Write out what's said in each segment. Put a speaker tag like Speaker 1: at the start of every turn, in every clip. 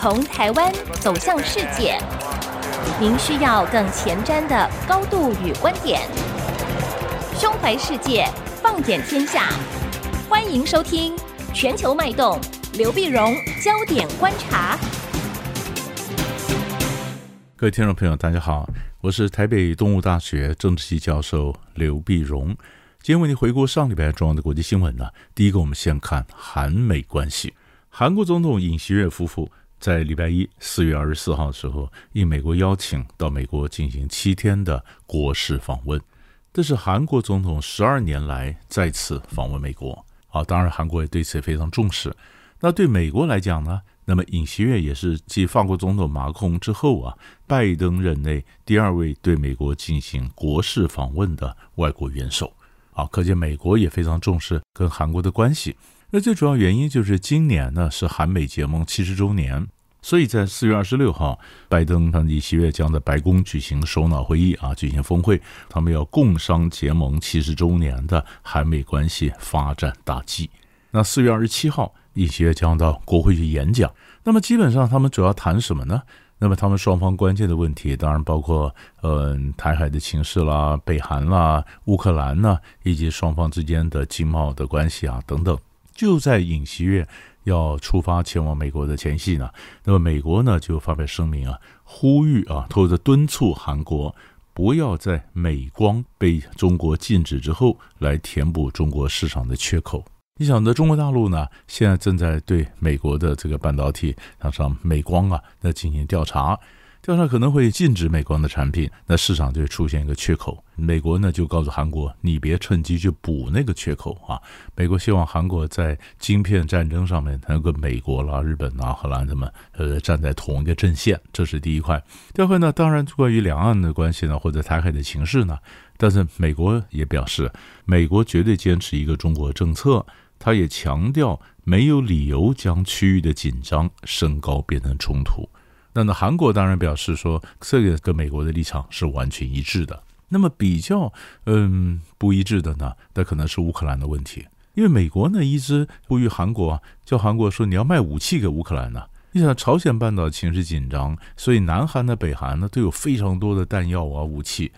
Speaker 1: 从台湾走向世界，您需要更前瞻的高度与观点。胸怀世界，放眼天下，欢迎收听《全球脉动》，刘碧荣焦点观察。
Speaker 2: 各位听众朋友，大家好，我是台北动物大学政治系教授刘碧荣。今天为您回顾上礼拜重要的国际新闻呢。第一个，我们先看韩美关系。韩国总统尹锡悦夫妇在礼拜一四月二十四号的时候，应美国邀请到美国进行七天的国事访问。这是韩国总统十二年来再次访问美国。好，当然韩国也对此也非常重视。那对美国来讲呢？那么尹锡悦也是继法国总统马克龙之后啊，拜登任内第二位对美国进行国事访问的外国元首。啊，可见美国也非常重视跟韩国的关系。那最主要原因就是今年呢是韩美结盟七十周年，所以在四月二十六号，拜登和尹锡悦将在白宫举行首脑会议啊，举行峰会，他们要共商结盟七十周年的韩美关系发展大计。那四月二十七号，尹锡悦将到国会去演讲。那么基本上他们主要谈什么呢？那么他们双方关键的问题，当然包括呃台海的情势啦、北韩啦、乌克兰呐，以及双方之间的经贸的关系啊等等。就在尹锡悦要出发前往美国的前夕呢，那么美国呢就发表声明啊，呼吁啊，或者敦促韩国不要在美光被中国禁止之后来填补中国市场的缺口。你想的中国大陆呢，现在正在对美国的这个半导体厂商美光啊，那进行调查。调查可能会禁止美光的产品，那市场就会出现一个缺口。美国呢就告诉韩国，你别趁机去补那个缺口啊！美国希望韩国在晶片战争上面能跟美国啦、日本啊、荷兰他们呃站在同一个阵线，这是第一块。第二块呢，当然关于两岸的关系呢，或者台海的情势呢，但是美国也表示，美国绝对坚持一个中国政策，他也强调没有理由将区域的紧张升高变成冲突。那那韩国当然表示说，这个跟美国的立场是完全一致的。那么比较嗯不一致的呢，那可能是乌克兰的问题，因为美国呢一直呼吁韩国啊，叫韩国说你要卖武器给乌克兰呢。你想朝鲜半岛情势紧张，所以南韩呢、北韩呢都有非常多的弹药啊、武器。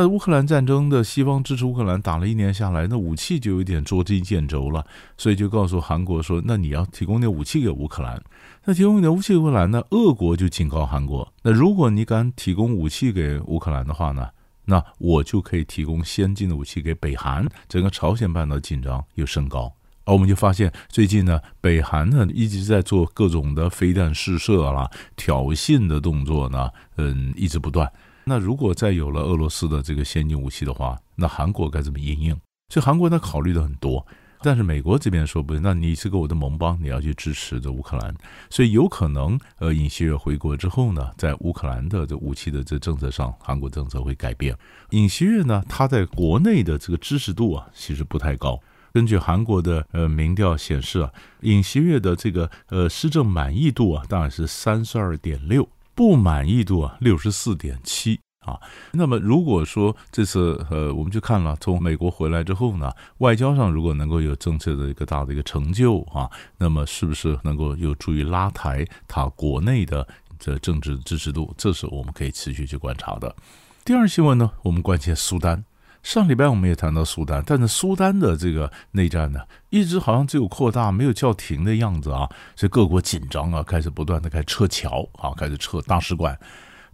Speaker 2: 那乌克兰战争的西方支持乌克兰打了一年下来，那武器就有点捉襟见肘了，所以就告诉韩国说：“那你要提供点武器给乌克兰。那提供点武器给乌克兰呢？俄国就警告韩国：那如果你敢提供武器给乌克兰的话呢，那我就可以提供先进的武器给北韩。整个朝鲜半岛紧张又升高，而我们就发现最近呢，北韩呢一直在做各种的飞弹试射啦、挑衅的动作呢，嗯，一直不断。”那如果再有了俄罗斯的这个先进武器的话，那韩国该怎么应应？所以韩国他考虑的很多，但是美国这边说不，那你是个我的盟邦，你要去支持这乌克兰，所以有可能呃，尹锡悦回国之后呢，在乌克兰的这武器的这政策上，韩国政策会改变。尹锡悦呢，他在国内的这个支持度啊，其实不太高。根据韩国的呃民调显示啊，尹锡悦的这个呃施政满意度啊，大概是三十二点六。不满意度啊，六十四点七啊。那么如果说这次呃，我们就看了从美国回来之后呢，外交上如果能够有政策的一个大的一个成就啊，那么是不是能够有助于拉抬他国内的这政治支持度？这是我们可以持续去观察的。第二新闻呢，我们关切苏丹。上礼拜我们也谈到苏丹，但是苏丹的这个内战呢，一直好像只有扩大，没有叫停的样子啊，所以各国紧张啊，开始不断的开始撤侨啊，开始撤大使馆。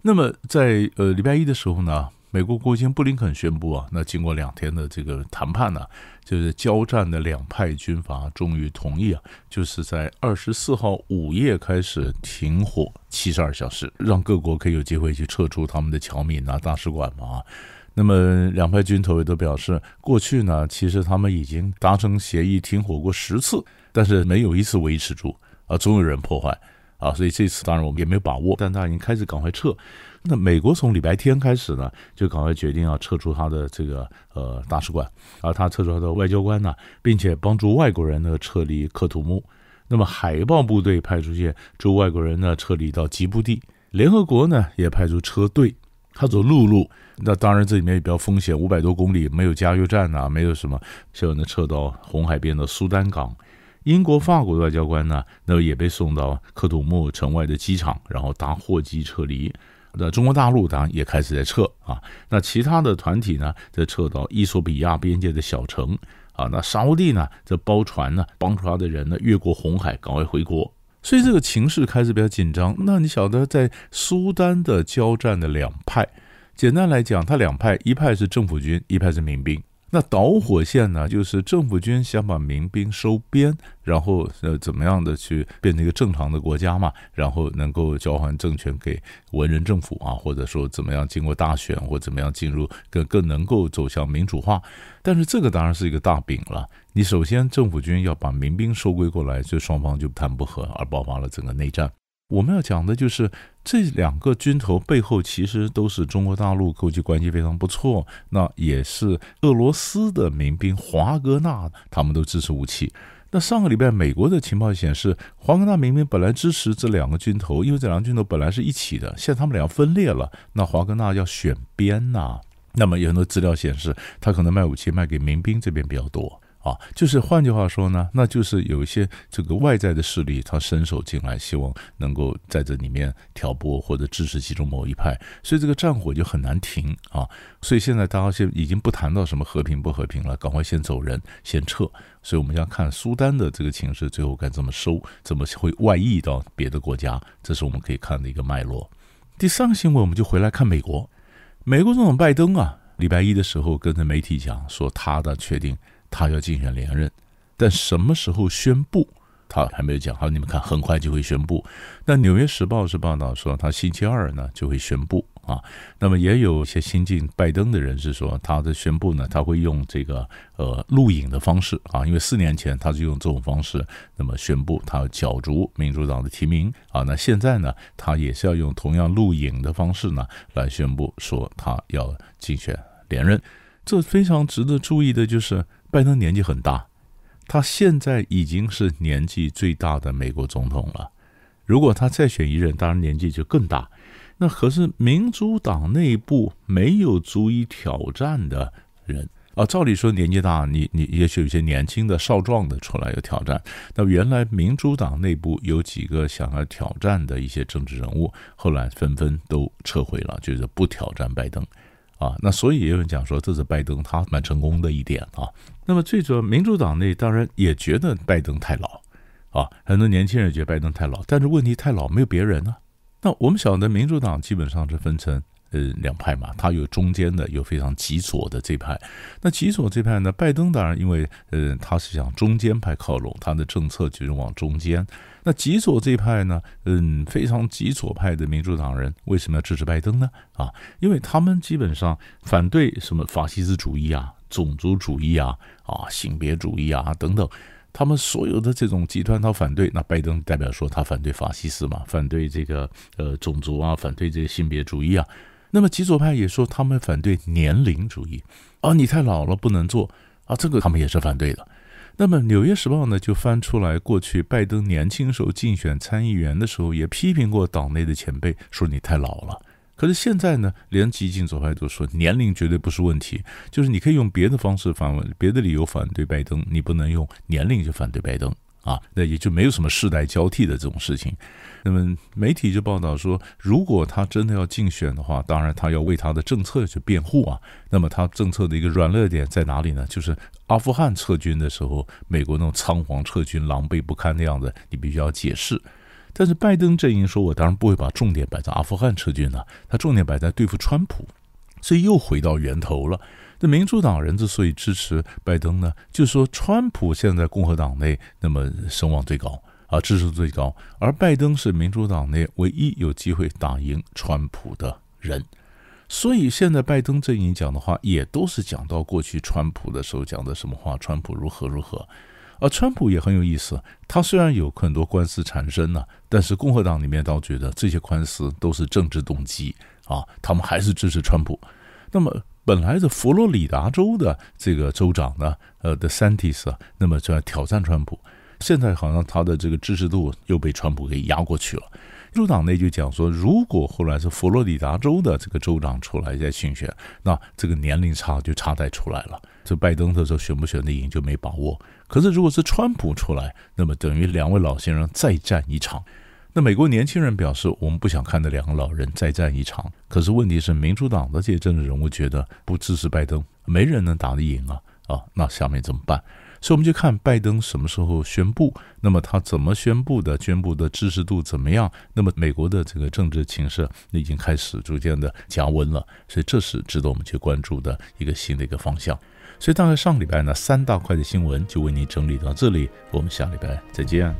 Speaker 2: 那么在呃礼拜一的时候呢，美国国务卿布林肯宣布啊，那经过两天的这个谈判呢，就是交战的两派军阀终于同意啊，就是在二十四号午夜开始停火七十二小时，让各国可以有机会去撤出他们的侨民啊、大使馆嘛。那么两派军头也都表示，过去呢，其实他们已经达成协议停火过十次，但是没有一次维持住啊，总有人破坏啊，所以这次当然我们也没有把握，但他已经开始赶快撤。那美国从礼拜天开始呢，就赶快决定要撤出他的这个呃大使馆，而他撤出他的外交官呢，并且帮助外国人呢撤离克土木。那么海豹部队派出去助外国人呢撤离到吉布地，联合国呢也派出车队。他走陆路，那当然这里面也比较风险，五百多公里没有加油站呐，没有什么，就能撤到红海边的苏丹港。英国、法国的外交官呢，那也被送到克土木城外的机场，然后搭货机撤离。那中国大陆当然也开始在撤啊。那其他的团体呢，在撤到伊索比亚边界的小城啊。那沙乌地呢，在包船呢，帮助他的人呢，越过红海，赶快回国。所以这个情势开始比较紧张。那你晓得，在苏丹的交战的两派，简单来讲，他两派，一派是政府军，一派是民兵。那导火线呢，就是政府军想把民兵收编，然后呃怎么样的去变成一个正常的国家嘛，然后能够交还政权给文人政府啊，或者说怎么样经过大选或怎么样进入更更能够走向民主化。但是这个当然是一个大饼了。你首先政府军要把民兵收归过来，所以双方就谈不和，而爆发了整个内战。我们要讲的就是这两个军头背后其实都是中国大陆国际关系非常不错，那也是俄罗斯的民兵华格纳，他们都支持武器。那上个礼拜美国的情报显示，华格纳民兵本来支持这两个军头，因为这两个军头本来是一起的，现在他们俩分裂了，那华格纳要选边呐。那么有很多资料显示，他可能卖武器卖给民兵这边比较多。啊，就是换句话说呢，那就是有一些这个外在的势力，他伸手进来，希望能够在这里面挑拨或者支持其中某一派，所以这个战火就很难停啊。所以现在大家现已经不谈到什么和平不和平了，赶快先走人，先撤。所以我们要看苏丹的这个情势，最后该怎么收，怎么会外溢到别的国家，这是我们可以看的一个脉络。第三个新闻，我们就回来看美国，美国总统拜登啊，礼拜一的时候跟着媒体讲说他的确定。他要竞选连任，但什么时候宣布，他还没有讲。好，你们看，很快就会宣布。那《纽约时报》是报道说，他星期二呢就会宣布啊。那么也有些新晋拜登的人士说，他的宣布呢，他会用这个呃录影的方式啊，因为四年前他就用这种方式，那么宣布他要角逐民主党的提名啊。那现在呢，他也是要用同样录影的方式呢来宣布说他要竞选连任。这非常值得注意的就是。拜登年纪很大，他现在已经是年纪最大的美国总统了。如果他再选一任，当然年纪就更大。那可是民主党内部没有足以挑战的人啊。照理说年纪大，你你也许有些年轻的少壮的出来有挑战。那原来民主党内部有几个想要挑战的一些政治人物，后来纷纷都撤回了，就是不挑战拜登。啊，那所以也有人讲说，这是拜登他蛮成功的一点啊。那么最主要，民主党内当然也觉得拜登太老啊，很多年轻人觉得拜登太老，但是问题太老没有别人呢。那我们晓得，民主党基本上是分成。呃，两派嘛，他有中间的，有非常极左的这派。那极左这派呢，拜登当然因为呃，他是向中间派靠拢，他的政策就是往中间。那极左这派呢，嗯，非常极左派的民主党人为什么要支持拜登呢？啊，因为他们基本上反对什么法西斯主义啊、种族主义啊、啊性别主义啊等等，他们所有的这种集团他反对。那拜登代表说他反对法西斯嘛，反对这个呃种族啊，反对这些性别主义啊。那么极左派也说他们反对年龄主义啊，你太老了不能做啊，这个他们也是反对的。那么《纽约时报》呢就翻出来，过去拜登年轻时候竞选参议员的时候，也批评过党内的前辈，说你太老了。可是现在呢，连激进左派都说年龄绝对不是问题，就是你可以用别的方式反问，别的理由反对拜登，你不能用年龄就反对拜登。啊，那也就没有什么世代交替的这种事情。那么媒体就报道说，如果他真的要竞选的话，当然他要为他的政策去辩护啊。那么他政策的一个软肋点在哪里呢？就是阿富汗撤军的时候，美国那种仓皇撤军、狼狈不堪的样子，你必须要解释。但是拜登阵营说，我当然不会把重点摆在阿富汗撤军了，他重点摆在对付川普，所以又回到源头了。那民主党人之所以支持拜登呢，就是说川普现在共和党内那么声望最高啊，支持最高，而拜登是民主党内唯一有机会打赢川普的人，所以现在拜登阵营讲的话也都是讲到过去川普的时候讲的什么话，川普如何如何，而川普也很有意思，他虽然有很多官司缠身呢，但是共和党里面倒觉得这些官司都是政治动机啊，他们还是支持川普，那么。本来的佛罗里达州的这个州长呢，呃的 Santis 啊，那么就要挑战川普，现在好像他的这个支持度又被川普给压过去了。民主党内就讲说，如果后来是佛罗里达州的这个州长出来再竞选，那这个年龄差就差在出来了。这拜登的时候选不选得赢就没把握。可是如果是川普出来，那么等于两位老先生再战一场。那美国年轻人表示，我们不想看那两个老人再战一场。可是问题是，民主党的这些政治人物觉得不支持拜登，没人能打得赢啊啊！那下面怎么办？所以我们就看拜登什么时候宣布，那么他怎么宣布的，宣布的支持度怎么样？那么美国的这个政治情势已经开始逐渐的加温了，所以这是值得我们去关注的一个新的一个方向。所以大概上礼拜呢，三大块的新闻就为您整理到这里，我们下礼拜再见。